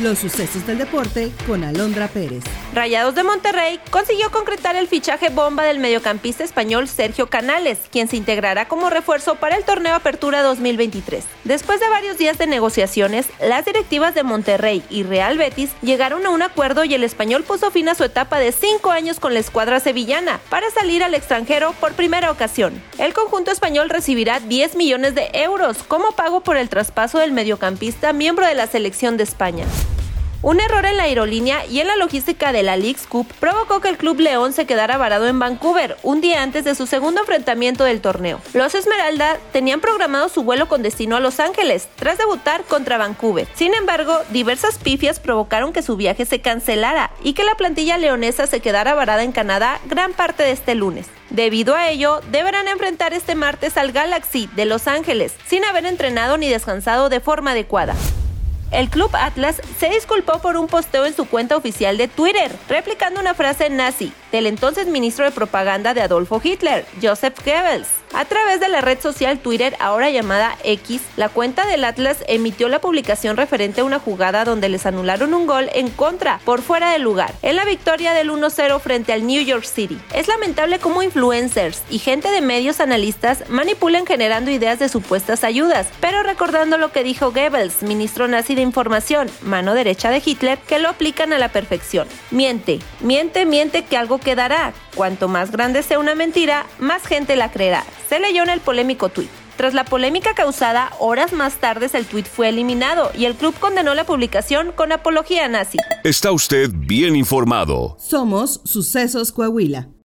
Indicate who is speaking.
Speaker 1: Los sucesos del deporte con Alondra Pérez.
Speaker 2: Rayados de Monterrey consiguió concretar el fichaje bomba del mediocampista español Sergio Canales, quien se integrará como refuerzo para el torneo Apertura 2023. Después de varios días de negociaciones, las directivas de Monterrey y Real Betis llegaron a un acuerdo y el español puso fin a su etapa de cinco años con la escuadra sevillana para salir al extranjero por primera ocasión. El conjunto español recibirá 10 millones de euros como pago por el traspaso del mediocampista miembro de la selección de España. Un error en la aerolínea y en la logística de la League's Cup provocó que el Club León se quedara varado en Vancouver un día antes de su segundo enfrentamiento del torneo. Los Esmeralda tenían programado su vuelo con destino a Los Ángeles tras debutar contra Vancouver. Sin embargo, diversas pifias provocaron que su viaje se cancelara y que la plantilla leonesa se quedara varada en Canadá gran parte de este lunes. Debido a ello, deberán enfrentar este martes al Galaxy de Los Ángeles sin haber entrenado ni descansado de forma adecuada. El Club Atlas se disculpó por un posteo en su cuenta oficial de Twitter, replicando una frase nazi del entonces ministro de propaganda de Adolfo Hitler, Joseph Goebbels. A través de la red social Twitter, ahora llamada X, la cuenta del Atlas emitió la publicación referente a una jugada donde les anularon un gol en contra, por fuera del lugar, en la victoria del 1-0 frente al New York City. Es lamentable cómo influencers y gente de medios analistas manipulan generando ideas de supuestas ayudas, pero recordando lo que dijo Goebbels, ministro nazi de información, mano derecha de Hitler, que lo aplican a la perfección. Miente, miente, miente que algo quedará. Cuanto más grande sea una mentira, más gente la creerá. Se leyó en el polémico tuit. Tras la polémica causada, horas más tarde el tuit fue eliminado y el club condenó la publicación con apología nazi.
Speaker 3: Está usted bien informado.
Speaker 1: Somos Sucesos Coahuila.